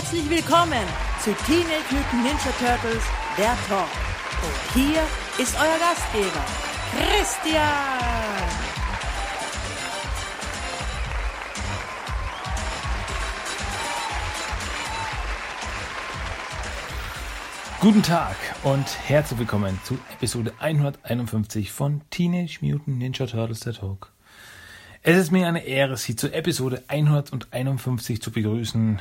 Herzlich willkommen zu Teenage Mutant Ninja Turtles, der Talk. Und hier ist euer Gastgeber, Christian. Guten Tag und herzlich willkommen zu Episode 151 von Teenage Mutant Ninja Turtles der Talk. Es ist mir eine Ehre, Sie zu Episode 151 zu begrüßen.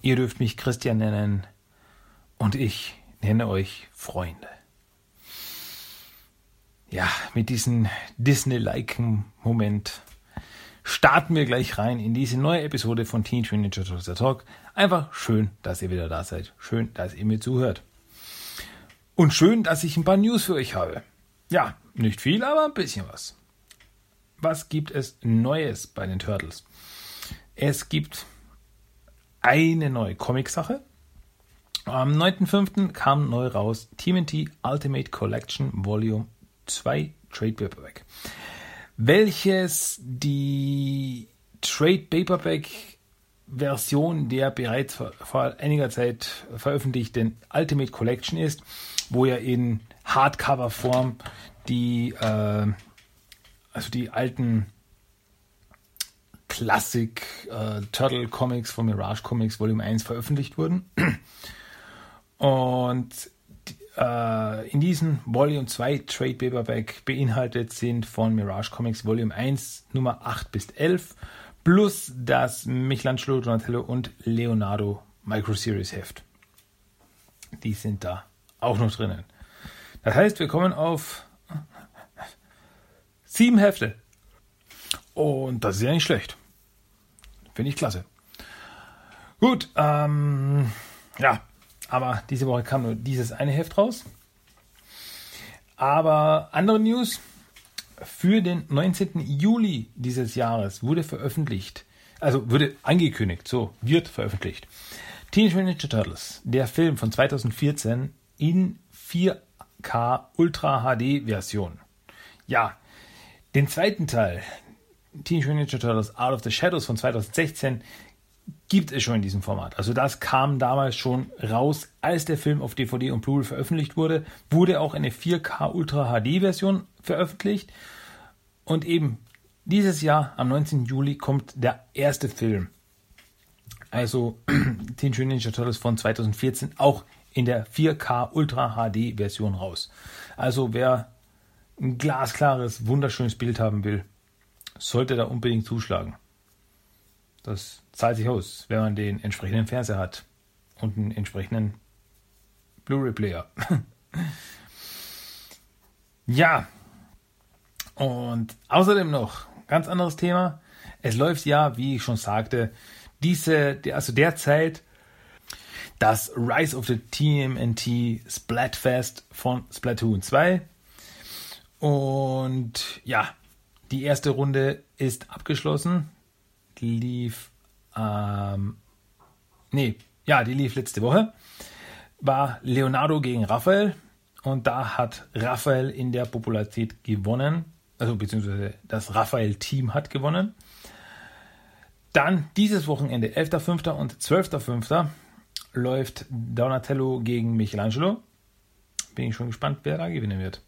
Ihr dürft mich Christian nennen und ich nenne euch Freunde. Ja, mit diesem Disney-liken Moment starten wir gleich rein in diese neue Episode von Teenage Mutant Ninja Talk. Einfach schön, dass ihr wieder da seid. Schön, dass ihr mir zuhört. Und schön, dass ich ein paar News für euch habe. Ja, nicht viel, aber ein bisschen was. Was gibt es Neues bei den Turtles? Es gibt eine neue Comic-Sache. Am 9.5. kam neu raus TMNT Ultimate Collection Volume 2 Trade Paperback, welches die Trade Paperback Version der bereits vor einiger Zeit veröffentlichten Ultimate Collection ist wo ja in Hardcover-Form die, äh, also die alten Classic äh, Turtle Comics von Mirage Comics Volume 1 veröffentlicht wurden. Und äh, in diesem Volume 2 Trade Paperback beinhaltet sind von Mirage Comics Volume 1 Nummer 8 bis 11 plus das Michelangelo, Donatello und Leonardo Micro Series Heft. Die sind da auch noch drinnen. Das heißt, wir kommen auf sieben Hefte. Und das ist ja nicht schlecht. Finde ich klasse. Gut, ähm, ja, aber diese Woche kam nur dieses eine Heft raus. Aber andere News. Für den 19. Juli dieses Jahres wurde veröffentlicht, also wurde angekündigt, so wird veröffentlicht. Teenage Mutant Ninja Turtles, der Film von 2014, in 4K Ultra HD Version. Ja, den zweiten Teil, Teenage Mutant Ninja Turtles Out of the Shadows von 2016, gibt es schon in diesem Format. Also das kam damals schon raus, als der Film auf DVD und Blu-ray veröffentlicht wurde, wurde auch eine 4K Ultra HD Version veröffentlicht und eben dieses Jahr am 19. Juli kommt der erste Film. Also Teenage Mutant Ninja Turtles von 2014 auch in der 4K Ultra HD Version raus. Also wer ein glasklares, wunderschönes Bild haben will, sollte da unbedingt zuschlagen. Das zahlt sich aus, wenn man den entsprechenden Fernseher hat und einen entsprechenden Blu-ray-Player. ja, und außerdem noch ganz anderes Thema. Es läuft ja, wie ich schon sagte, diese, also derzeit das Rise of the TMNT Splatfest von Splatoon 2. Und ja, die erste Runde ist abgeschlossen. Die lief, ähm, nee, ja, die lief letzte Woche. War Leonardo gegen Raphael. Und da hat Raphael in der Popularität gewonnen. Also beziehungsweise das Raphael-Team hat gewonnen. Dann dieses Wochenende, 11.05. und 12.05 läuft Donatello gegen Michelangelo. Bin ich schon gespannt, wer da gewinnen wird.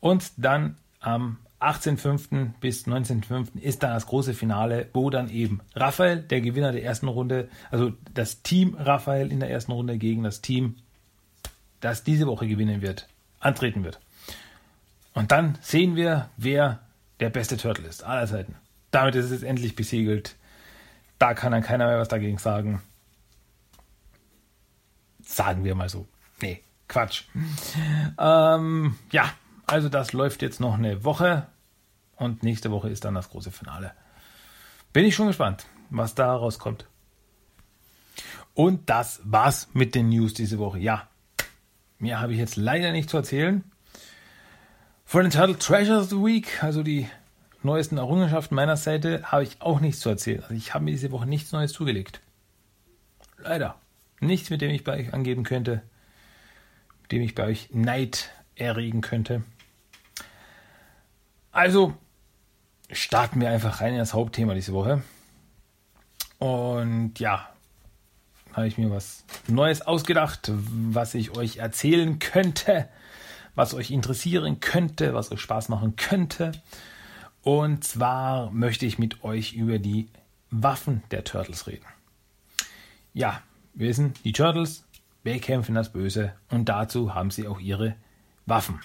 Und dann am 18.05. bis 19.05. ist dann das große Finale, wo dann eben Raphael, der Gewinner der ersten Runde, also das Team Raphael in der ersten Runde gegen das Team, das diese Woche gewinnen wird, antreten wird. Und dann sehen wir, wer der beste Turtle ist, aller Seiten. Damit ist es endlich besiegelt. Da kann dann keiner mehr was dagegen sagen. Sagen wir mal so. Nee, Quatsch. Ähm, ja, also das läuft jetzt noch eine Woche und nächste Woche ist dann das große Finale. Bin ich schon gespannt, was da rauskommt. Und das war's mit den News diese Woche. Ja, mehr habe ich jetzt leider nicht zu erzählen. Von den Turtle Treasures of the Week, also die neuesten Errungenschaften meiner Seite, habe ich auch nichts zu erzählen. Also ich habe mir diese Woche nichts Neues zugelegt. Leider. Nichts, mit dem ich bei euch angeben könnte, mit dem ich bei euch Neid erregen könnte. Also starten wir einfach rein in das Hauptthema diese Woche. Und ja, habe ich mir was Neues ausgedacht, was ich euch erzählen könnte, was euch interessieren könnte, was euch Spaß machen könnte. Und zwar möchte ich mit euch über die Waffen der Turtles reden. Ja, wir wissen, die Turtles bekämpfen das Böse und dazu haben sie auch ihre Waffen.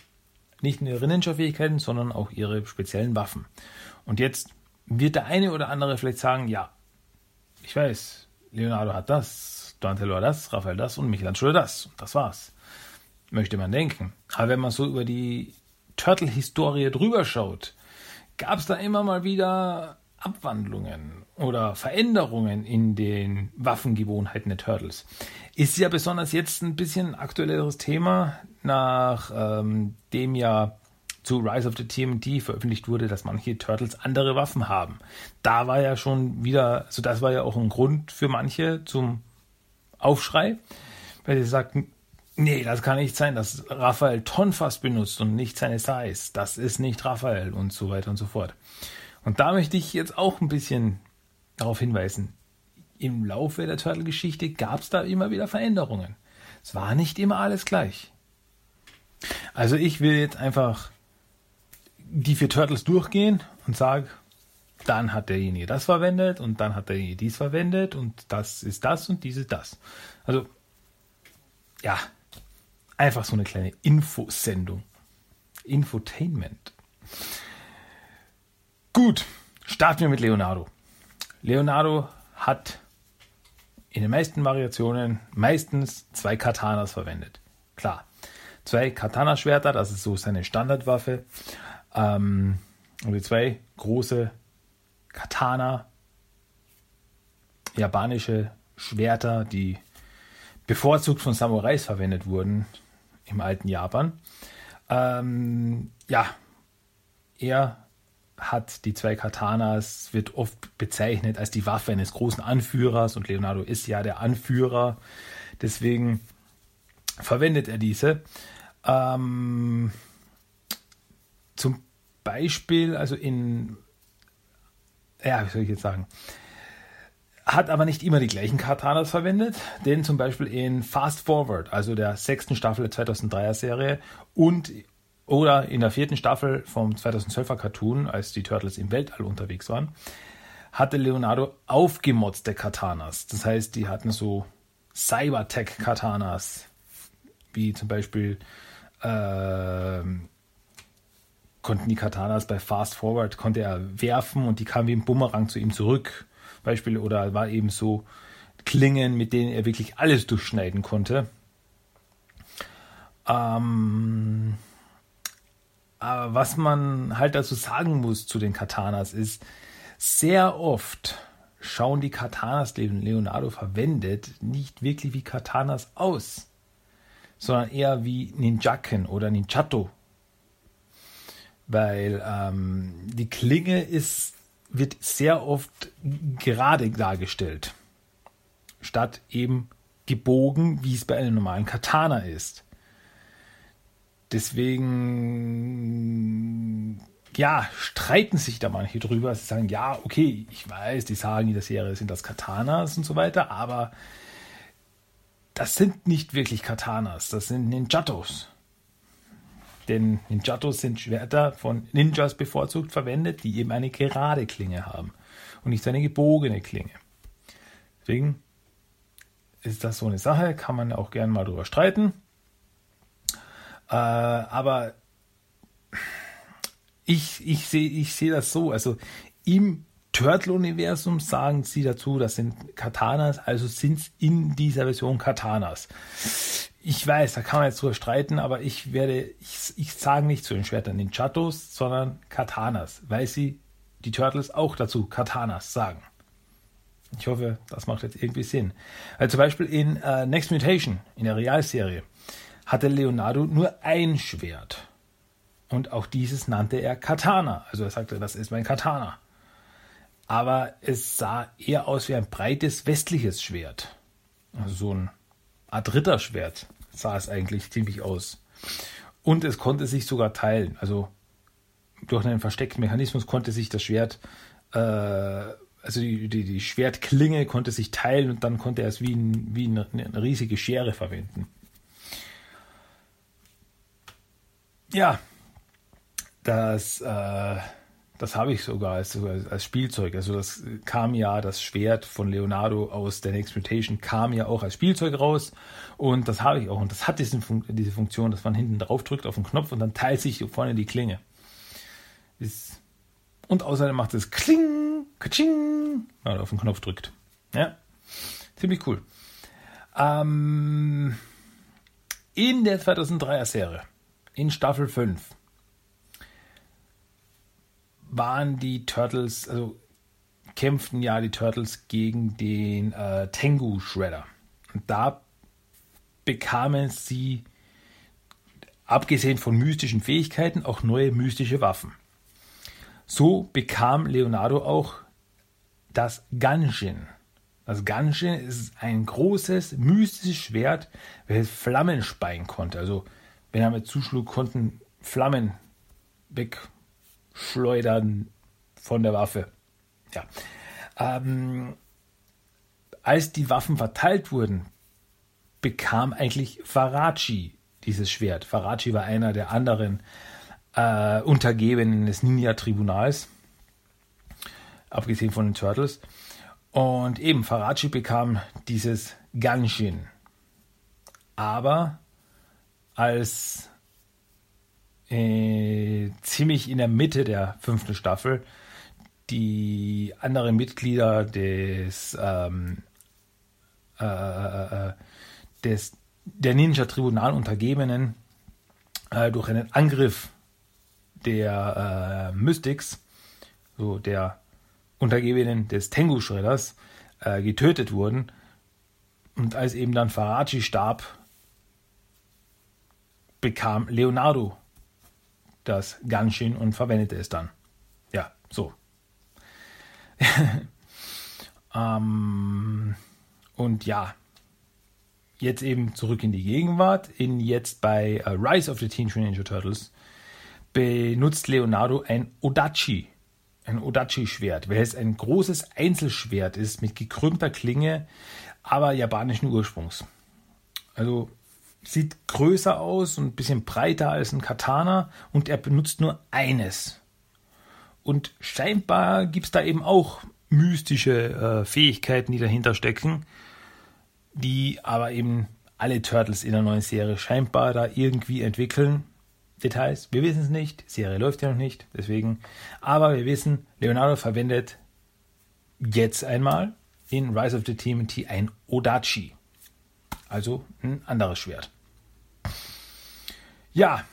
Nicht nur ihre Ninja-Fähigkeiten, sondern auch ihre speziellen Waffen. Und jetzt wird der eine oder andere vielleicht sagen, ja, ich weiß, Leonardo hat das, Donatello hat das, Raphael das und Michelangelo das. Und das war's. Möchte man denken. Aber wenn man so über die Turtle-Historie drüber schaut, gab es da immer mal wieder Abwandlungen oder Veränderungen in den Waffengewohnheiten der Turtles. Ist ja besonders jetzt ein bisschen aktuelleres Thema, nach ähm, dem ja zu Rise of the TMT veröffentlicht wurde, dass manche Turtles andere Waffen haben. Da war ja schon wieder, also das war ja auch ein Grund für manche zum Aufschrei, weil sie sagten, nee, das kann nicht sein, dass Raphael Tonfass benutzt und nicht seine Size. Das ist nicht Raphael und so weiter und so fort. Und da möchte ich jetzt auch ein bisschen darauf hinweisen. Im Laufe der Turtle-Geschichte gab es da immer wieder Veränderungen. Es war nicht immer alles gleich. Also ich will jetzt einfach die vier Turtles durchgehen und sage, dann hat derjenige das verwendet und dann hat derjenige dies verwendet und das ist das und dies ist das. Also, ja, einfach so eine kleine Infosendung. Infotainment. Gut, starten wir mit Leonardo. Leonardo hat in den meisten Variationen meistens zwei Katanas verwendet. Klar, zwei Katana-Schwerter, das ist so seine Standardwaffe. Ähm, und die zwei große Katana, japanische Schwerter, die bevorzugt von Samurais verwendet wurden im alten Japan. Ähm, ja, er hat die zwei Katanas, wird oft bezeichnet als die Waffe eines großen Anführers und Leonardo ist ja der Anführer. Deswegen verwendet er diese. Ähm, zum Beispiel, also in, ja, wie soll ich jetzt sagen, hat aber nicht immer die gleichen Katanas verwendet, denn zum Beispiel in Fast Forward, also der sechsten Staffel der 2003er Serie und oder in der vierten Staffel vom 2012er Cartoon, als die Turtles im Weltall unterwegs waren, hatte Leonardo aufgemotzte Katanas. Das heißt, die hatten so Cybertech-Katanas, wie zum Beispiel äh, konnten die Katanas bei Fast Forward, konnte er werfen und die kamen wie ein Bumerang zu ihm zurück. Beispiel, oder war eben so Klingen, mit denen er wirklich alles durchschneiden konnte. Ähm, aber was man halt dazu sagen muss zu den Katanas ist, sehr oft schauen die Katanas, die Leonardo verwendet, nicht wirklich wie Katanas aus, sondern eher wie Ninjaken oder Ninjato. Weil ähm, die Klinge ist, wird sehr oft gerade dargestellt, statt eben gebogen, wie es bei einem normalen Katana ist. Deswegen, ja, streiten sich da manche drüber. Sie sagen, ja, okay, ich weiß, die sagen in der Serie sind das Katanas und so weiter, aber das sind nicht wirklich Katanas, das sind Ninjatos. Denn Ninjatos sind Schwerter von Ninjas bevorzugt verwendet, die eben eine gerade Klinge haben und nicht eine gebogene Klinge. Deswegen ist das so eine Sache, kann man auch gerne mal drüber streiten. Äh, aber ich, ich sehe ich seh das so. Also im Turtle-Universum sagen sie dazu, das sind Katanas, also sind es in dieser Version Katanas. Ich weiß, da kann man jetzt drüber streiten, aber ich werde, ich, ich sage nicht zu den Schwertern Ninjatos, sondern Katanas, weil sie die Turtles auch dazu Katanas sagen. Ich hoffe, das macht jetzt irgendwie Sinn. Also zum Beispiel in äh, Next Mutation, in der Realserie, hatte Leonardo nur ein Schwert. Und auch dieses nannte er Katana. Also er sagte, das ist mein Katana. Aber es sah eher aus wie ein breites westliches Schwert. Also so ein Art Ritterschwert sah es eigentlich ziemlich aus. Und es konnte sich sogar teilen. Also durch einen versteckten Mechanismus konnte sich das Schwert äh, also die, die, die Schwertklinge konnte sich teilen und dann konnte er es wie, ein, wie eine, eine riesige Schere verwenden. Ja, das, äh, das habe ich sogar als, als Spielzeug. Also das kam ja, das Schwert von Leonardo aus der Next Mutation kam ja auch als Spielzeug raus. Und das habe ich auch. Und das hat diese, diese Funktion, dass man hinten drauf drückt auf den Knopf und dann teilt sich vorne die Klinge. und außerdem macht es Kling, Kaching, wenn man auf den Knopf drückt. Ja, ziemlich cool. Ähm, in der 2003er Serie, in Staffel 5, waren die Turtles, also kämpften ja die Turtles gegen den äh, Tengu Shredder. Und da bekamen sie, abgesehen von mystischen Fähigkeiten, auch neue mystische Waffen. So bekam Leonardo auch das Ganshin. Das Ganshin ist ein großes, mystisches Schwert, welches Flammen speien konnte. Also, wenn er mit zuschlug, konnten Flammen weg schleudern von der Waffe. Ja. Ähm, als die Waffen verteilt wurden, bekam eigentlich Farachi dieses Schwert. Farachi war einer der anderen äh, Untergebenen des Ninja-Tribunals, abgesehen von den Turtles. Und eben, Farachi bekam dieses Ganshin. Aber als äh, ziemlich in der Mitte der fünften Staffel die anderen Mitglieder des, ähm, äh, äh, äh des der Ninja Tribunal Untergebenen äh, durch einen Angriff der Mystics, so der Untergebenen des Tengu Shredders, äh, getötet wurden. Und als eben dann Farachi starb, bekam Leonardo das Ganshin und verwendete es dann. Ja, so. ähm, und ja, jetzt eben zurück in die Gegenwart. In jetzt bei uh, Rise of the Teenage Ninja Turtles benutzt Leonardo ein Odachi, ein Odachi-Schwert, welches ein großes Einzelschwert ist mit gekrümmter Klinge, aber japanischen Ursprungs. Also sieht größer aus und ein bisschen breiter als ein Katana und er benutzt nur eines. Und scheinbar gibt es da eben auch mystische äh, Fähigkeiten, die dahinter stecken, die aber eben alle Turtles in der neuen Serie scheinbar da irgendwie entwickeln. Details, wir wissen es nicht, die Serie läuft ja noch nicht, deswegen. Aber wir wissen, Leonardo verwendet jetzt einmal in Rise of the TMT ein Odachi. Also ein anderes Schwert. Ja,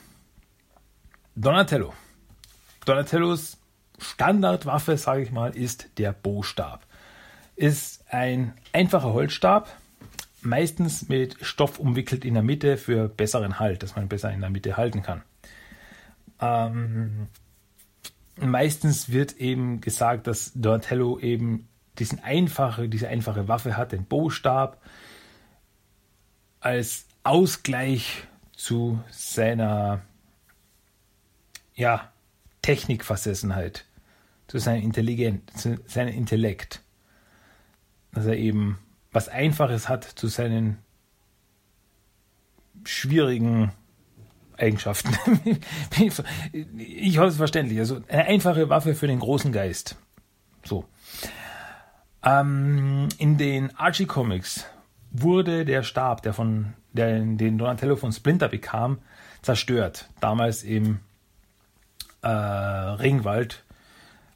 Donatello. Donatellos Standardwaffe, sage ich mal, ist der Bostab. Ist ein einfacher Holzstab, meistens mit Stoff umwickelt in der Mitte für besseren Halt, dass man besser in der Mitte halten kann. Ähm, meistens wird eben gesagt, dass Donatello eben diesen einfache, diese einfache Waffe hat, den Bostab, als Ausgleich zu seiner ja, Technikversessenheit, zu seiner Intelligenz, zu seinem Intellekt. Dass er eben was Einfaches hat zu seinen schwierigen Eigenschaften. ich hoffe es verständlich. Also eine einfache Waffe für den großen Geist. So. Ähm, in den Archie Comics wurde der Stab, der von der, den Donatello von Splinter bekam, zerstört. Damals im äh, Regenwald,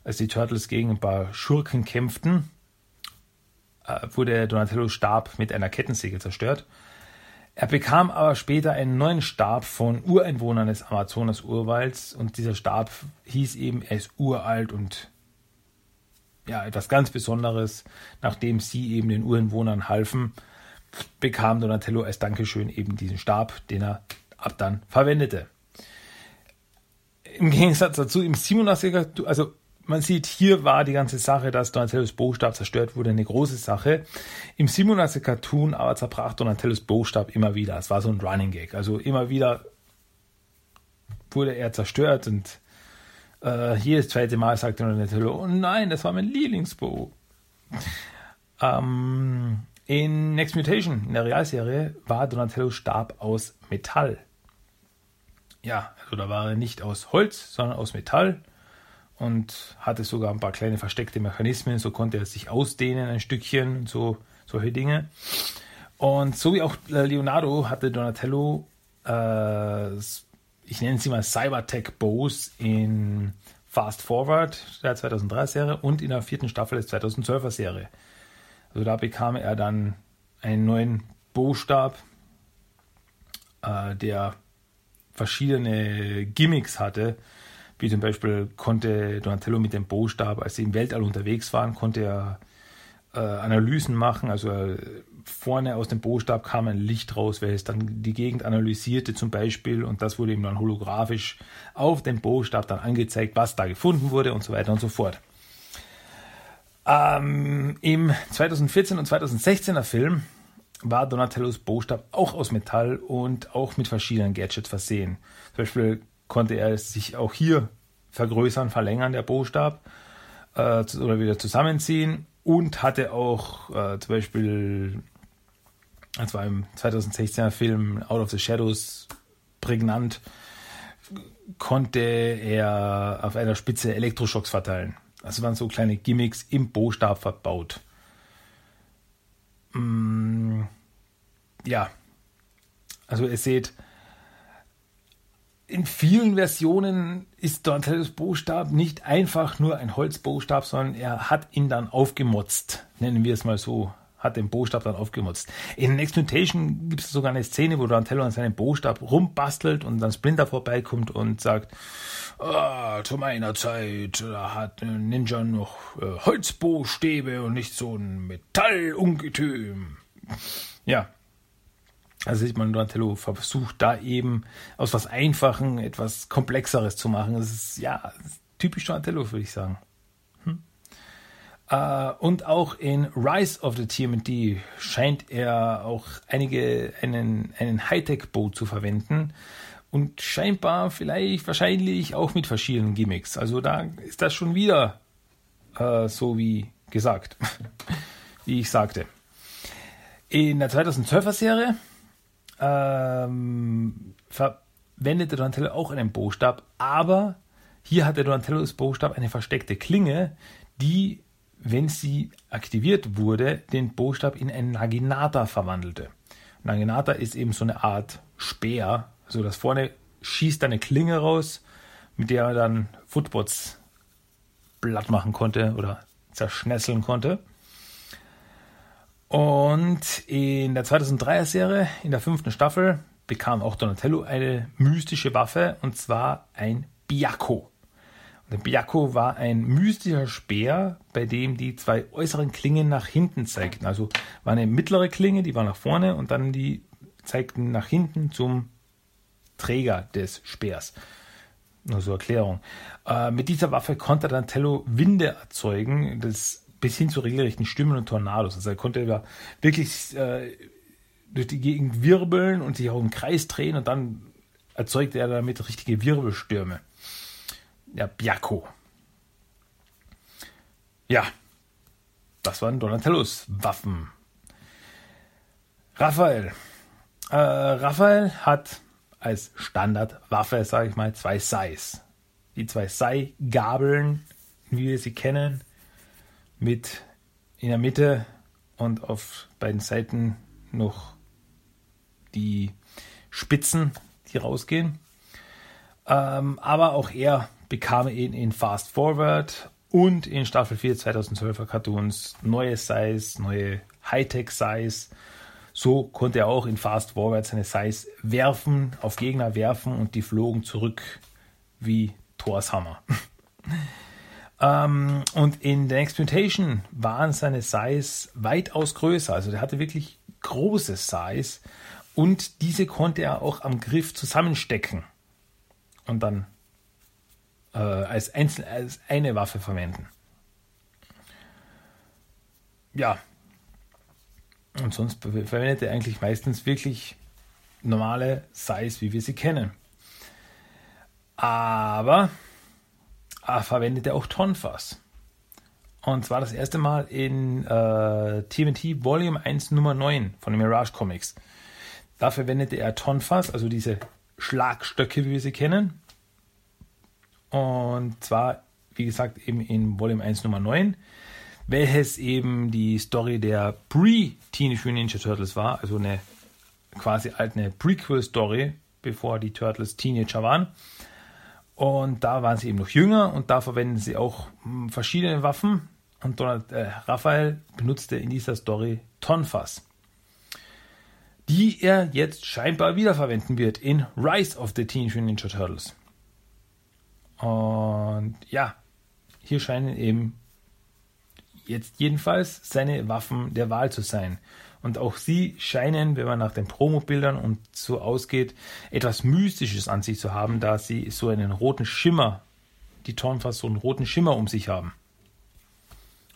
als die Turtles gegen ein paar Schurken kämpften, äh, wurde der Donatello Stab mit einer Kettensäge zerstört. Er bekam aber später einen neuen Stab von Ureinwohnern des Amazonas-Urwalds und dieser Stab hieß eben, er ist uralt und ja, etwas ganz Besonderes, nachdem sie eben den Ureinwohnern halfen bekam Donatello als Dankeschön eben diesen Stab, den er ab dann verwendete. Im Gegensatz dazu im 87er, also man sieht, hier war die ganze Sache, dass Donatellos Bostab zerstört wurde, eine große Sache. Im 87er Cartoon aber zerbrach Donatellos Bostab immer wieder. Es war so ein Running Gag. Also immer wieder wurde er zerstört und äh, jedes zweite Mal sagte Donatello, oh nein, das war mein Lieblingsbo. ähm, in Next Mutation, in der Realserie, war Donatellos Stab aus Metall. Ja, also da war er nicht aus Holz, sondern aus Metall und hatte sogar ein paar kleine versteckte Mechanismen. So konnte er sich ausdehnen ein Stückchen, so solche Dinge. Und so wie auch Leonardo hatte Donatello, äh, ich nenne sie mal Cybertech Bows in Fast Forward der 2003 Serie und in der vierten Staffel des 2012er Serie. Also da bekam er dann einen neuen Bowstab, äh, der verschiedene Gimmicks hatte, wie zum Beispiel konnte Donatello mit dem Bowstab, als sie im Weltall unterwegs waren, konnte er äh, Analysen machen. Also äh, vorne aus dem Bowstab kam ein Licht raus, welches dann die Gegend analysierte zum Beispiel und das wurde ihm dann holographisch auf dem Bowstab dann angezeigt, was da gefunden wurde und so weiter und so fort. Ähm, Im 2014 und 2016er Film war Donatellos Bowstab auch aus Metall und auch mit verschiedenen Gadgets versehen. Zum Beispiel konnte er sich auch hier vergrößern, verlängern, der Bowstab, äh, oder wieder zusammenziehen und hatte auch äh, zum Beispiel, das war im 2016er Film Out of the Shadows prägnant, konnte er auf einer Spitze Elektroschocks verteilen. Das waren so kleine Gimmicks im Bostab verbaut. Mm, ja, also ihr seht, in vielen Versionen ist Donatellos Bostab nicht einfach nur ein Holzbostab, sondern er hat ihn dann aufgemotzt, nennen wir es mal so hat den Bostab dann aufgemutzt. In Next Mutation gibt es sogar eine Szene, wo Donatello an seinem Bostab rumbastelt und dann Splinter vorbeikommt und sagt, oh, zu meiner Zeit hat ein Ninja noch äh, Holzbostäbe und nicht so ein Metallungetüm. Ja, also sieht man, Donatello versucht da eben aus was Einfachen etwas Komplexeres zu machen. Das ist ja typisch Donatello, würde ich sagen. Uh, und auch in Rise of the TMD scheint er auch einige einen, einen Hightech-Boot zu verwenden und scheinbar vielleicht wahrscheinlich auch mit verschiedenen Gimmicks. Also da ist das schon wieder uh, so wie gesagt, wie ich sagte. In der 2012er Serie ähm, verwendete Donatello auch einen Bostab, aber hier hatte Donatellos Bostab eine versteckte Klinge, die wenn sie aktiviert wurde, den Buchstab in einen Naginata verwandelte. Naginata ist eben so eine Art Speer, also das vorne schießt eine Klinge raus, mit der er dann Footbots platt machen konnte oder zerschnesseln konnte. Und in der 2003er Serie, in der fünften Staffel, bekam auch Donatello eine mystische Waffe und zwar ein Biako. Der Biako war ein mystischer Speer, bei dem die zwei äußeren Klingen nach hinten zeigten. Also war eine mittlere Klinge, die war nach vorne und dann die zeigten nach hinten zum Träger des Speers. Nur zur Erklärung. Äh, mit dieser Waffe konnte Dantello Winde erzeugen, das bis hin zu regelrechten Stimmen und Tornados. Also er konnte wirklich äh, durch die Gegend wirbeln und sich auch im Kreis drehen und dann erzeugte er damit richtige Wirbelstürme ja, Biako. Ja, das waren Donatellos Waffen. Raphael. Äh, Raphael hat als Standardwaffe, sage ich mal, zwei Sais. Die zwei Sai-Gabeln, wie wir sie kennen, mit in der Mitte und auf beiden Seiten noch die Spitzen, die rausgehen. Ähm, aber auch er bekam ihn in Fast Forward und in Staffel 4 2012er Cartoons neue Size, neue Hightech Size. So konnte er auch in Fast Forward seine Size werfen, auf Gegner werfen und die flogen zurück wie Thors Hammer. ähm, und in der Exploitation waren seine Size weitaus größer. Also der hatte wirklich große Size und diese konnte er auch am Griff zusammenstecken und dann äh, als, einzel als eine Waffe verwenden. Ja. Und sonst verwendet er eigentlich meistens wirklich normale Size, wie wir sie kennen. Aber er verwendet er auch Tonfass. Und zwar das erste Mal in äh, TMT Volume 1 Nummer 9 von den Mirage Comics. Da verwendete er Tonfas, also diese Schlagstöcke, wie wir sie kennen. Und zwar, wie gesagt, eben in Volume 1 Nummer 9, welches eben die Story der Pre-Teenage Mutant Ninja Turtles war, also eine quasi eine Prequel-Story, bevor die Turtles Teenager waren. Und da waren sie eben noch jünger und da verwenden sie auch hm, verschiedene Waffen. Und Donald, äh, Raphael benutzte in dieser Story Tonfas, die er jetzt scheinbar wiederverwenden wird in Rise of the Teenage Mutant Ninja Turtles. Und ja, hier scheinen eben jetzt jedenfalls seine Waffen der Wahl zu sein. Und auch sie scheinen, wenn man nach den Promobildern und so ausgeht, etwas Mystisches an sich zu haben, da sie so einen roten Schimmer, die Tonfas so einen roten Schimmer um sich haben.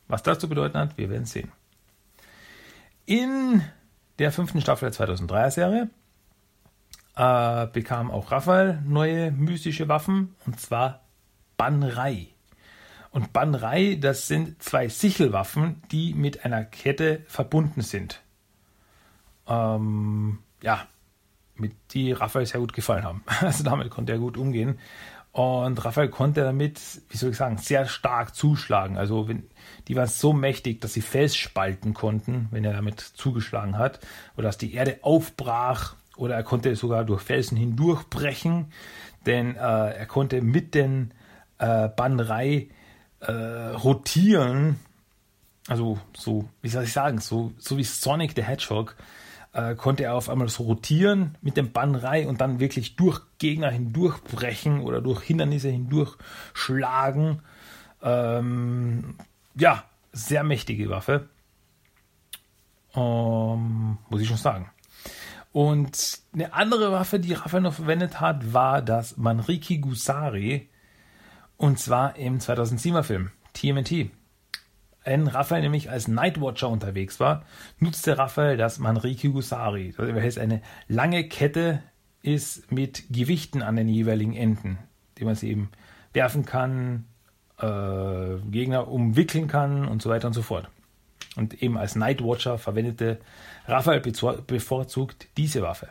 Was das zu bedeuten hat, wir werden sehen. In der fünften Staffel der 2003er Serie äh, bekam auch Raphael neue mystische Waffen, und zwar Banrei. Und Banrei, das sind zwei Sichelwaffen, die mit einer Kette verbunden sind ähm, ja, mit die Raphael sehr gut gefallen haben. Also damit konnte er gut umgehen. Und Raphael konnte damit, wie soll ich sagen, sehr stark zuschlagen. Also wenn, die waren so mächtig, dass sie Fels spalten konnten, wenn er damit zugeschlagen hat. Oder dass die Erde aufbrach. Oder er konnte sogar durch Felsen hindurchbrechen. Denn äh, er konnte mit den äh, Banrei äh, rotieren. Also so, wie soll ich sagen, so, so wie Sonic the Hedgehog äh, konnte er auf einmal so rotieren mit dem Bannrei und dann wirklich durch Gegner hindurchbrechen oder durch Hindernisse hindurchschlagen. Ähm, ja, sehr mächtige Waffe. Ähm, muss ich schon sagen. Und eine andere Waffe, die Raphael noch verwendet hat, war das Manriki Gusari. Und zwar im 2007er Film TMNT wenn Raphael nämlich als Nightwatcher unterwegs war, nutzte Raphael das Manriki Gusari, welches eine lange Kette ist mit Gewichten an den jeweiligen Enden, die man sie eben werfen kann, äh, Gegner umwickeln kann und so weiter und so fort. Und eben als Nightwatcher verwendete Raphael bevorzugt diese Waffe.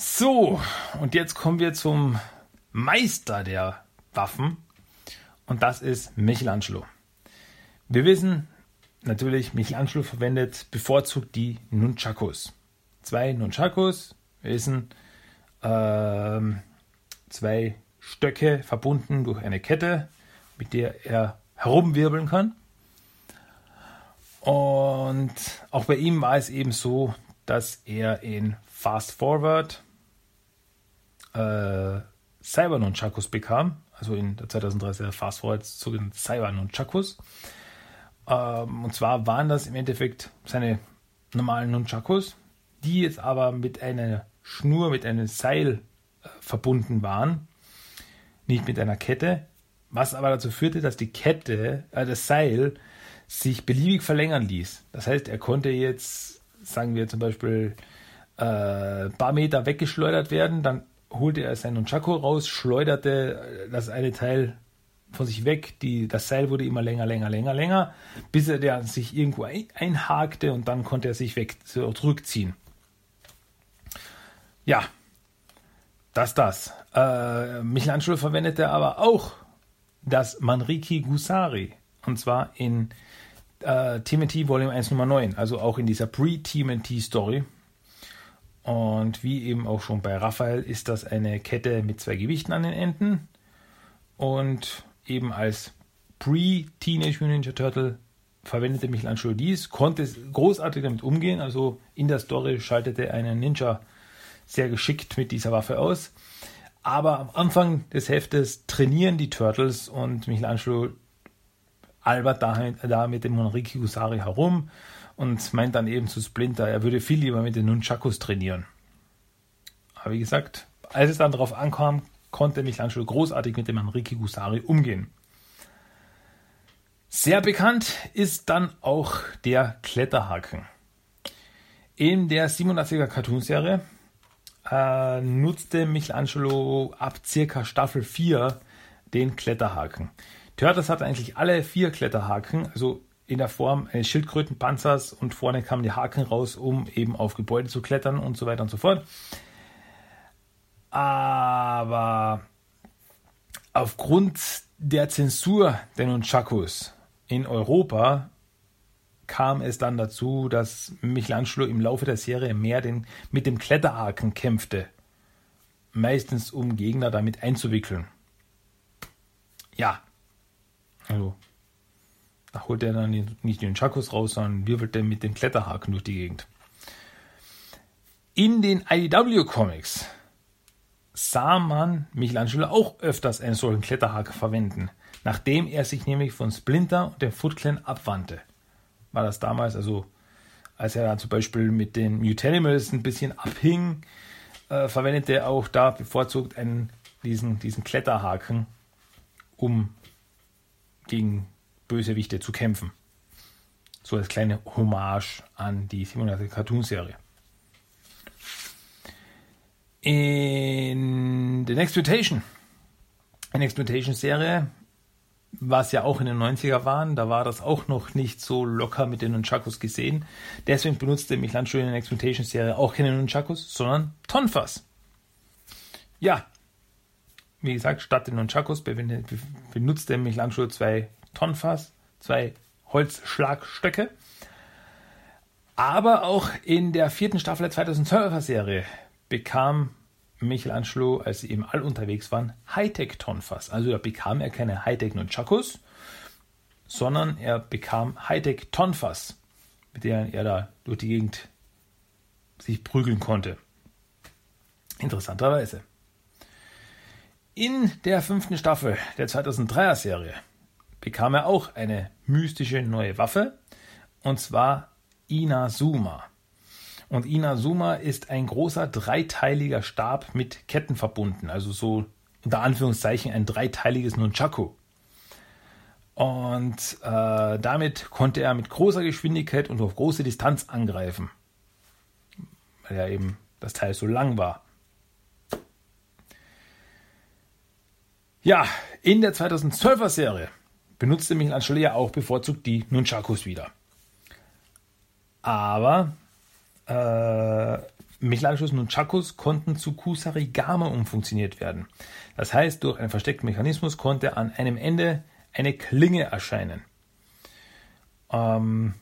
So, und jetzt kommen wir zum Meister der Waffen, und das ist Michelangelo. Wir wissen natürlich, Michelangelo verwendet bevorzugt die Nunchakos. Zwei Nunchakos, wir wissen, äh, zwei Stöcke verbunden durch eine Kette, mit der er herumwirbeln kann. Und auch bei ihm war es eben so, dass er in Fast Forward äh, Cyber Nunchakos bekam, also in der 2030er Fast Forward zu den Saiwan und Chakus. Ähm, und zwar waren das im Endeffekt seine normalen Nunchakus, die jetzt aber mit einer Schnur, mit einem Seil äh, verbunden waren, nicht mit einer Kette, was aber dazu führte, dass die Kette, äh, das Seil, sich beliebig verlängern ließ. Das heißt, er konnte jetzt, sagen wir zum Beispiel, äh, paar Meter weggeschleudert werden, dann holte er seinen Nunchaku raus, schleuderte das eine Teil von sich weg. Die, das Seil wurde immer länger, länger, länger, länger, bis er der sich irgendwo einhakte und dann konnte er sich weg zurückziehen. Ja, das, das. Äh, Michelangelo verwendete aber auch das Manriki Gusari. Und zwar in äh, TMNT Volume 1 Nummer 9, also auch in dieser Pre-TMNT Story. Und wie eben auch schon bei Raphael ist das eine Kette mit zwei Gewichten an den Enden. Und eben als Pre-Teenage Mutant Ninja Turtle verwendete Michelangelo dies, konnte großartig damit umgehen. Also in der Story schaltete einen Ninja sehr geschickt mit dieser Waffe aus. Aber am Anfang des Heftes trainieren die Turtles und Michelangelo albert da, da mit dem Monriki Usari herum und meint dann eben zu Splinter, er würde viel lieber mit den Nunchakus trainieren. Aber wie gesagt, als es dann darauf ankam, konnte Michelangelo großartig mit dem Enrique Gusari umgehen. Sehr bekannt ist dann auch der Kletterhaken. In der 87er Cartoonserie äh, nutzte Michelangelo ab circa Staffel 4 den Kletterhaken. Turtles hatte eigentlich alle vier Kletterhaken, also in der Form eines Schildkrötenpanzers und vorne kamen die Haken raus, um eben auf Gebäude zu klettern und so weiter und so fort. Aber aufgrund der Zensur der Nunchakus in Europa kam es dann dazu, dass Michelangelo im Laufe der Serie mehr den, mit dem Kletterhaken kämpfte. Meistens um Gegner damit einzuwickeln. Ja. Also, holt er dann nicht den Chakos raus, sondern wirbelt er mit dem Kletterhaken durch die Gegend. In den IDW-Comics sah man Michelangelo auch öfters einen solchen Kletterhaken verwenden, nachdem er sich nämlich von Splinter und dem Foot Clan abwandte. War das damals, also als er da zum Beispiel mit den Mutanimals ein bisschen abhing, äh, verwendete er auch da bevorzugt einen, diesen, diesen Kletterhaken, um gegen Bösewichte zu kämpfen. So als kleine Hommage an die 700 Cartoon-Serie. In The Next Mutation. Next Mutation Serie, was ja auch in den 90er waren, da war das auch noch nicht so locker mit den Nunchakus gesehen. Deswegen benutzte Michelangelo in der Next Mutation Serie auch keine Nunchakus, sondern Tonfas. Ja, wie gesagt, statt den Nunchakus benutzte Michelangelo zwei Tonfas, zwei Holzschlagstöcke. Aber auch in der vierten Staffel der 2012er Serie bekam Michelangelo, als sie im All unterwegs waren, Hightech-Tonfas. Also da bekam er keine Hightech-Nunchakus, sondern er bekam Hightech-Tonfas, mit denen er da durch die Gegend sich prügeln konnte. Interessanterweise. In der fünften Staffel der 2003er Serie bekam er auch eine mystische neue Waffe, und zwar Inazuma. Und Inazuma ist ein großer dreiteiliger Stab mit Ketten verbunden, also so unter Anführungszeichen ein dreiteiliges Nunchaku. Und äh, damit konnte er mit großer Geschwindigkeit und auf große Distanz angreifen, weil ja eben das Teil so lang war. Ja, in der 2012er Serie benutzte Michelangelo ja auch bevorzugt die Nunchakus wieder. Aber äh, Michelangelos Nunchakus konnten zu Kusarigama umfunktioniert werden. Das heißt, durch einen versteckten Mechanismus konnte an einem Ende eine Klinge erscheinen, ähm,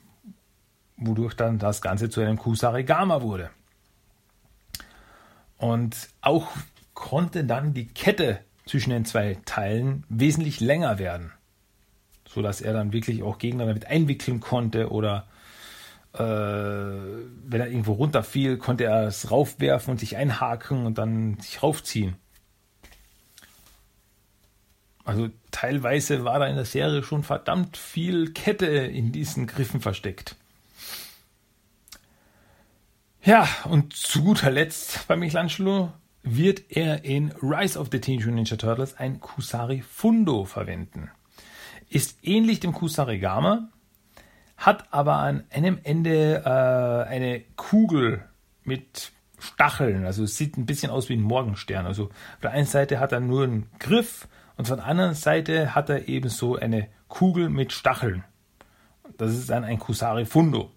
wodurch dann das Ganze zu einem Kusarigama wurde. Und auch konnte dann die Kette zwischen den zwei Teilen wesentlich länger werden, sodass er dann wirklich auch Gegner damit einwickeln konnte oder äh, wenn er irgendwo runterfiel, konnte er es raufwerfen und sich einhaken und dann sich raufziehen. Also teilweise war da in der Serie schon verdammt viel Kette in diesen Griffen versteckt. Ja, und zu guter Letzt bei Michelangelo wird er in Rise of the Teenage Mutant Ninja Turtles ein Kusari Fundo verwenden. Ist ähnlich dem Kusari Gama, hat aber an einem Ende äh, eine Kugel mit Stacheln. Also es sieht ein bisschen aus wie ein Morgenstern. Also auf der einen Seite hat er nur einen Griff und von der anderen Seite hat er eben so eine Kugel mit Stacheln. Das ist dann ein Kusari Fundo.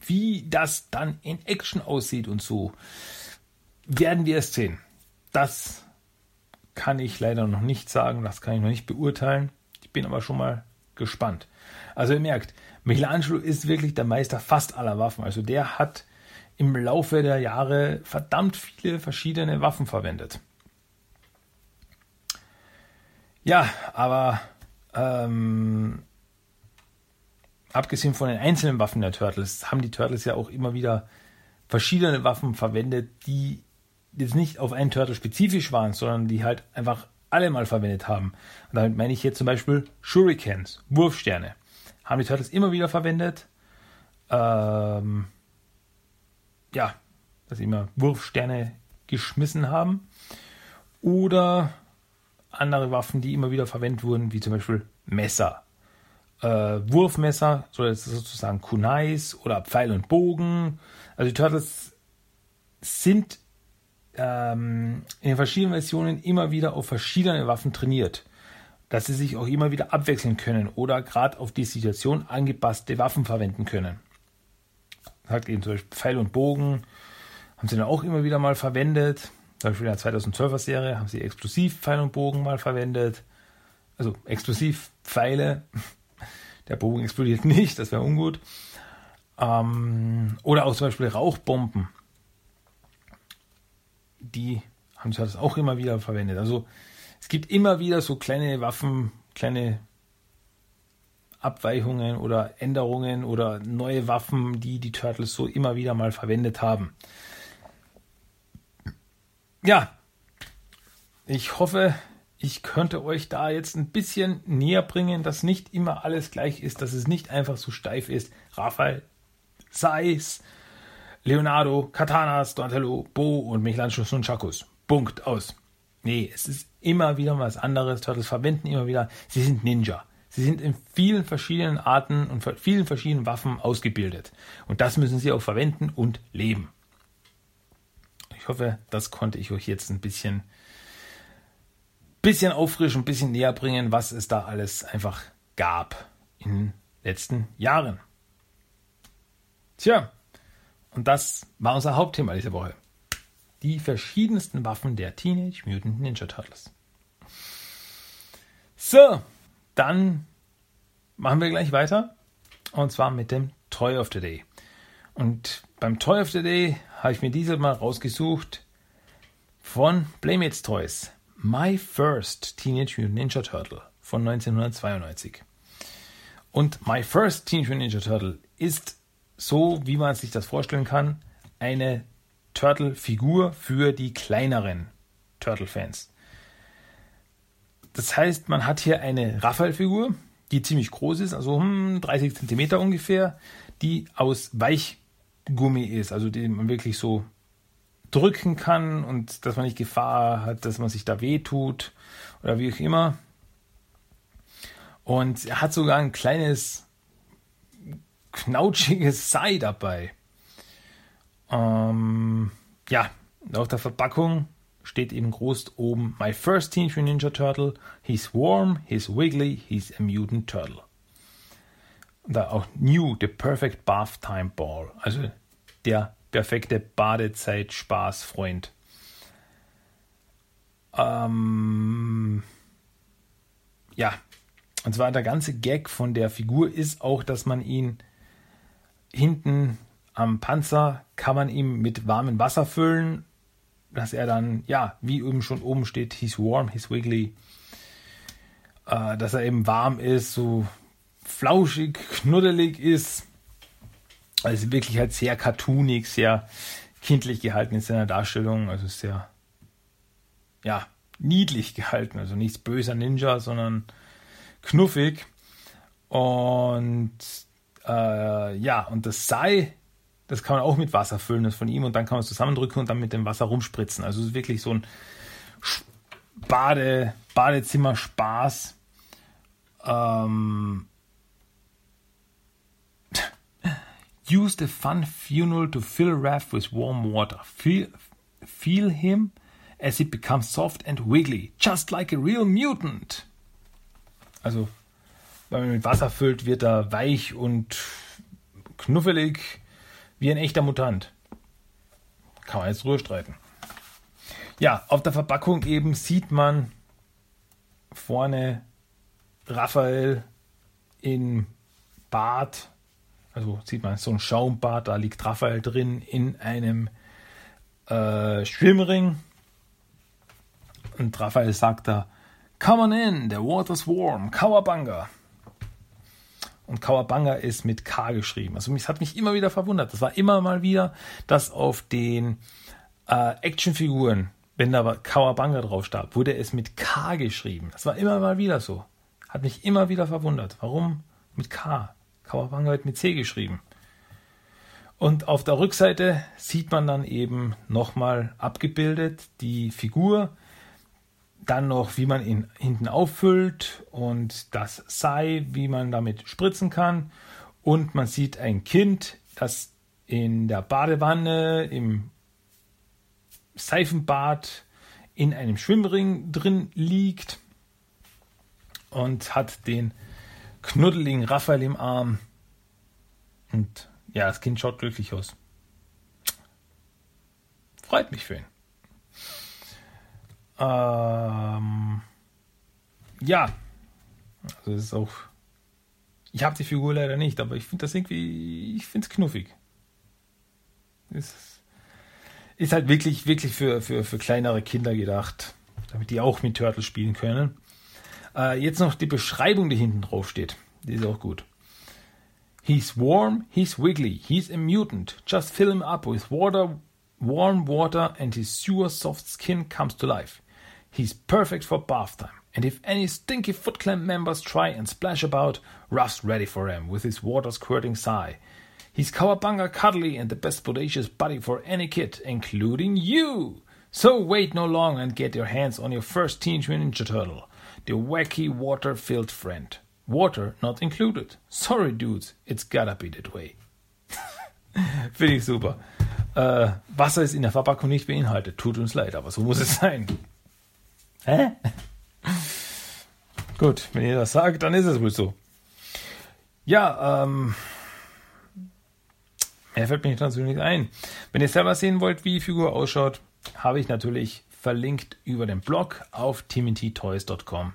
Wie das dann in Action aussieht und so, werden wir es sehen. Das kann ich leider noch nicht sagen, das kann ich noch nicht beurteilen. Ich bin aber schon mal gespannt. Also ihr merkt, Michelangelo ist wirklich der Meister fast aller Waffen. Also der hat im Laufe der Jahre verdammt viele verschiedene Waffen verwendet. Ja, aber ähm, abgesehen von den einzelnen Waffen der Turtles, haben die Turtles ja auch immer wieder verschiedene Waffen verwendet, die jetzt nicht auf einen Turtle spezifisch waren, sondern die halt einfach alle mal verwendet haben. Und damit meine ich jetzt zum Beispiel Shurikens, Wurfsterne haben die Turtles immer wieder verwendet. Ähm, ja, dass sie immer Wurfsterne geschmissen haben. Oder andere Waffen, die immer wieder verwendet wurden, wie zum Beispiel Messer. Äh, Wurfmesser, sozusagen Kunais oder Pfeil und Bogen. Also die Turtles sind ähm, in den verschiedenen Versionen immer wieder auf verschiedene Waffen trainiert. Dass sie sich auch immer wieder abwechseln können oder gerade auf die Situation angepasste Waffen verwenden können. Sagt eben zum Beispiel Pfeil und Bogen, haben sie dann auch immer wieder mal verwendet. Zum Beispiel in der 2012er Serie haben sie explosiv Pfeil und Bogen mal verwendet. Also explosiv Pfeile. Der Bogen explodiert nicht, das wäre ungut. Ähm, oder auch zum Beispiel Rauchbomben. Die haben sie das auch immer wieder verwendet. Also es gibt immer wieder so kleine Waffen, kleine Abweichungen oder Änderungen oder neue Waffen, die die Turtles so immer wieder mal verwendet haben ja, ich hoffe, ich könnte euch da jetzt ein bisschen näher bringen, dass nicht immer alles gleich ist, dass es nicht einfach so steif ist. Raphael, Seis, Leonardo, Katanas, Donatello, Bo und Michelangelo und. Punkt aus. Nee, es ist immer wieder was anderes. Turtles verwenden immer wieder, sie sind Ninja. Sie sind in vielen verschiedenen Arten und vielen verschiedenen Waffen ausgebildet. Und das müssen sie auch verwenden und leben. Ich hoffe, das konnte ich euch jetzt ein bisschen, bisschen auffrischen, ein bisschen näher bringen, was es da alles einfach gab in den letzten Jahren. Tja, und das war unser Hauptthema diese Woche. Die verschiedensten Waffen der Teenage Mutant Ninja Turtles. So, dann machen wir gleich weiter. Und zwar mit dem Toy of the Day. Und beim Toy of the Day habe ich mir dieses Mal rausgesucht von Playmates Toys. My First Teenage Mutant Ninja Turtle von 1992. Und My First Teenage Mutant Ninja Turtle ist so, wie man sich das vorstellen kann, eine Turtle-Figur für die kleineren Turtle-Fans. Das heißt, man hat hier eine Raphael-Figur, die ziemlich groß ist, also 30 hm, cm ungefähr, die aus Weich Gummi ist, also den man wirklich so drücken kann und dass man nicht Gefahr hat, dass man sich da wehtut oder wie auch immer. Und er hat sogar ein kleines knautschiges Sei dabei. Ähm, ja, auf der Verpackung steht eben groß oben My first Teenage Ninja Turtle. He's warm, he's wiggly, he's a mutant turtle da auch New, the perfect bath time ball. Also der perfekte Badezeit-Spaßfreund. Ähm, ja, und zwar der ganze Gag von der Figur ist auch, dass man ihn hinten am Panzer kann man ihm mit warmem Wasser füllen, dass er dann, ja, wie eben schon oben steht, he's warm, he's wiggly, äh, dass er eben warm ist, so flauschig, knuddelig ist. Also wirklich halt sehr cartoonig, sehr kindlich gehalten in seiner Darstellung. Also sehr, ja, niedlich gehalten. Also nichts böser Ninja, sondern knuffig. Und äh, ja, und das Sei, das kann man auch mit Wasser füllen, das von ihm, und dann kann man es zusammendrücken und dann mit dem Wasser rumspritzen. Also es ist wirklich so ein Bade, Badezimmer-Spaß. Ähm, Use the fun funnel to fill Raph with warm water. Feel, feel him as he becomes soft and wiggly, just like a real mutant. Also, wenn man mit Wasser füllt, wird er weich und knuffelig wie ein echter Mutant. Kann man jetzt drüber streiten. Ja, auf der Verpackung eben sieht man vorne Raphael in Bart also sieht man so ein Schaumbad, da liegt Raphael drin in einem äh, Schwimmring. Und Raphael sagt da, Come on in, the water's warm, Kawabanga. Und Kawabanga ist mit K geschrieben. Also es hat mich immer wieder verwundert. Das war immer mal wieder, dass auf den äh, Actionfiguren, wenn da Kawabanga drauf stand, wurde es mit K geschrieben. Das war immer mal wieder so. Hat mich immer wieder verwundert. Warum mit K? Kawabanga wird mit C geschrieben. Und auf der Rückseite sieht man dann eben nochmal abgebildet die Figur, dann noch, wie man ihn hinten auffüllt und das Sei, wie man damit spritzen kann. Und man sieht ein Kind, das in der Badewanne im Seifenbad in einem Schwimmring drin liegt und hat den knuddeligen Raphael im Arm. Und ja, das Kind schaut glücklich aus. Freut mich für ihn. Ähm, ja, also es ist auch. Ich habe die Figur leider nicht, aber ich finde das irgendwie, ich finde es knuffig. Ist halt wirklich, wirklich für, für, für kleinere Kinder gedacht, damit die auch mit Turtles spielen können. Äh, jetzt noch die Beschreibung, die hinten drauf steht. Die ist auch gut. He's warm, he's wiggly, he's a mutant. Just fill him up with water, warm water, and his sewer soft skin comes to life. He's perfect for bath time. And if any stinky Foot Clan members try and splash about, Ruff's ready for them with his water squirting sigh. He's cowabunga cuddly and the best bodacious buddy for any kid, including you. So wait no longer and get your hands on your first Teenage Mutant Ninja Turtle, the wacky water-filled friend. Water not included. Sorry, dudes, it's gotta be that way. Finde ich super. Äh, Wasser ist in der Verpackung nicht beinhaltet. Tut uns leid, aber so muss es sein. Hä? Gut, wenn ihr das sagt, dann ist es wohl so. Ja, ähm. Mehr fällt mir natürlich nicht ein. Wenn ihr selber sehen wollt, wie die Figur ausschaut, habe ich natürlich verlinkt über den Blog auf timothytoys.com.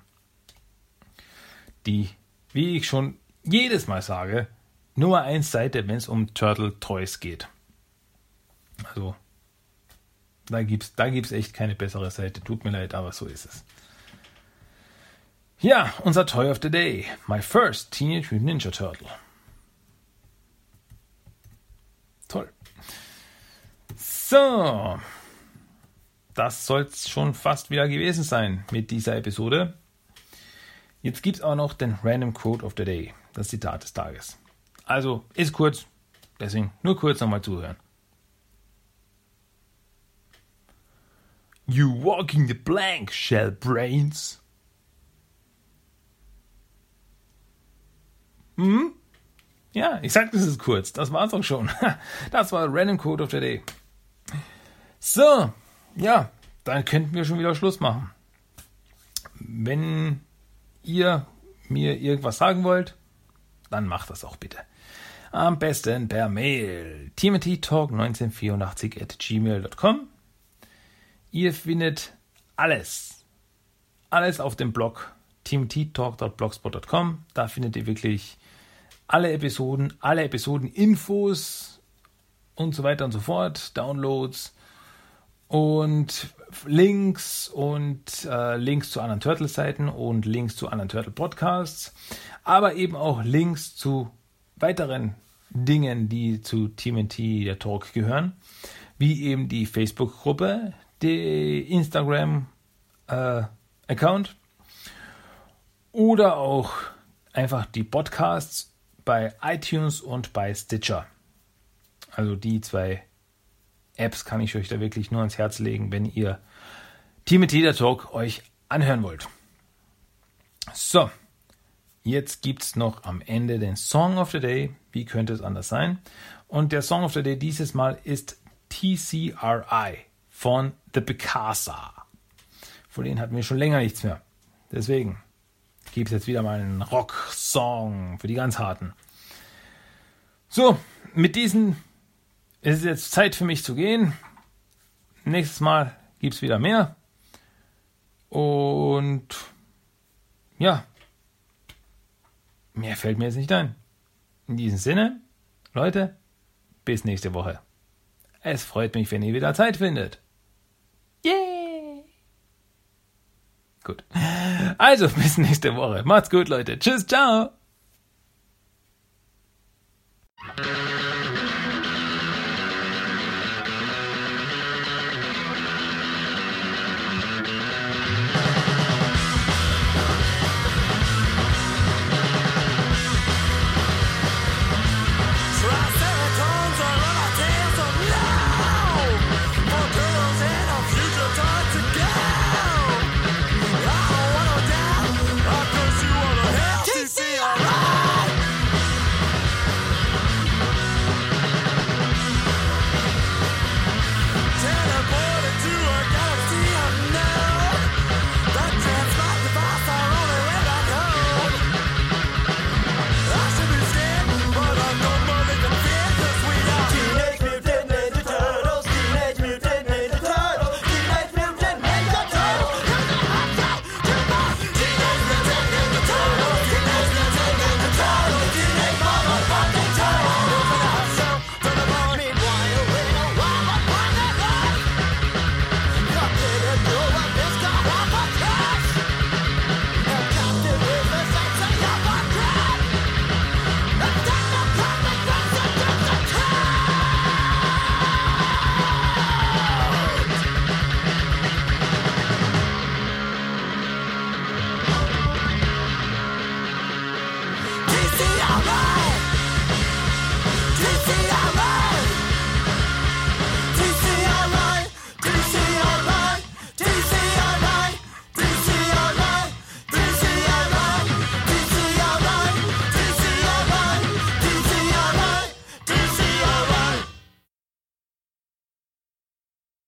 Die wie ich schon jedes Mal sage, Nummer 1 Seite, wenn es um Turtle Toys geht. Also, da gibt es da gibt's echt keine bessere Seite. Tut mir leid, aber so ist es. Ja, unser Toy of the Day. My first Teenage Mutant Ninja Turtle. Toll. So. Das soll es schon fast wieder gewesen sein mit dieser Episode. Jetzt gibt es auch noch den Random Quote of the Day, das Zitat des Tages. Also ist kurz, deswegen nur kurz nochmal zuhören. You walking the blank, shell brains. Hm? Ja, ich sagte es ist kurz. Das war's auch schon. Das war Random Code of the Day. So, ja, dann könnten wir schon wieder Schluss machen. Wenn ihr mir irgendwas sagen wollt, dann macht das auch bitte. Am besten per Mail timothytalk1984 at gmail.com. Ihr findet alles, alles auf dem Blog timothytalk.blogspot.com. Da findet ihr wirklich alle Episoden, alle Episoden-Infos und so weiter und so fort, Downloads und Links und äh, Links zu anderen Turtle-Seiten und Links zu anderen Turtle-Podcasts, aber eben auch Links zu weiteren Dingen, die zu TMNT der Talk gehören, wie eben die Facebook-Gruppe, der Instagram-Account äh, oder auch einfach die Podcasts bei iTunes und bei Stitcher. Also die zwei Apps kann ich euch da wirklich nur ans Herz legen, wenn ihr mit Leader Talk euch anhören wollt. So, jetzt gibt es noch am Ende den Song of the Day. Wie könnte es anders sein? Und der Song of the Day dieses Mal ist TCRI von The Picasa. Von denen hatten wir schon länger nichts mehr. Deswegen gibt es jetzt wieder mal einen Rock-Song für die ganz harten. So, mit diesen es ist jetzt Zeit für mich zu gehen. Nächstes Mal gibt es wieder mehr. Und ja, mehr fällt mir jetzt nicht ein. In diesem Sinne, Leute, bis nächste Woche. Es freut mich, wenn ihr wieder Zeit findet. Gut. Also, bis nächste Woche. Macht's gut, Leute. Tschüss, ciao.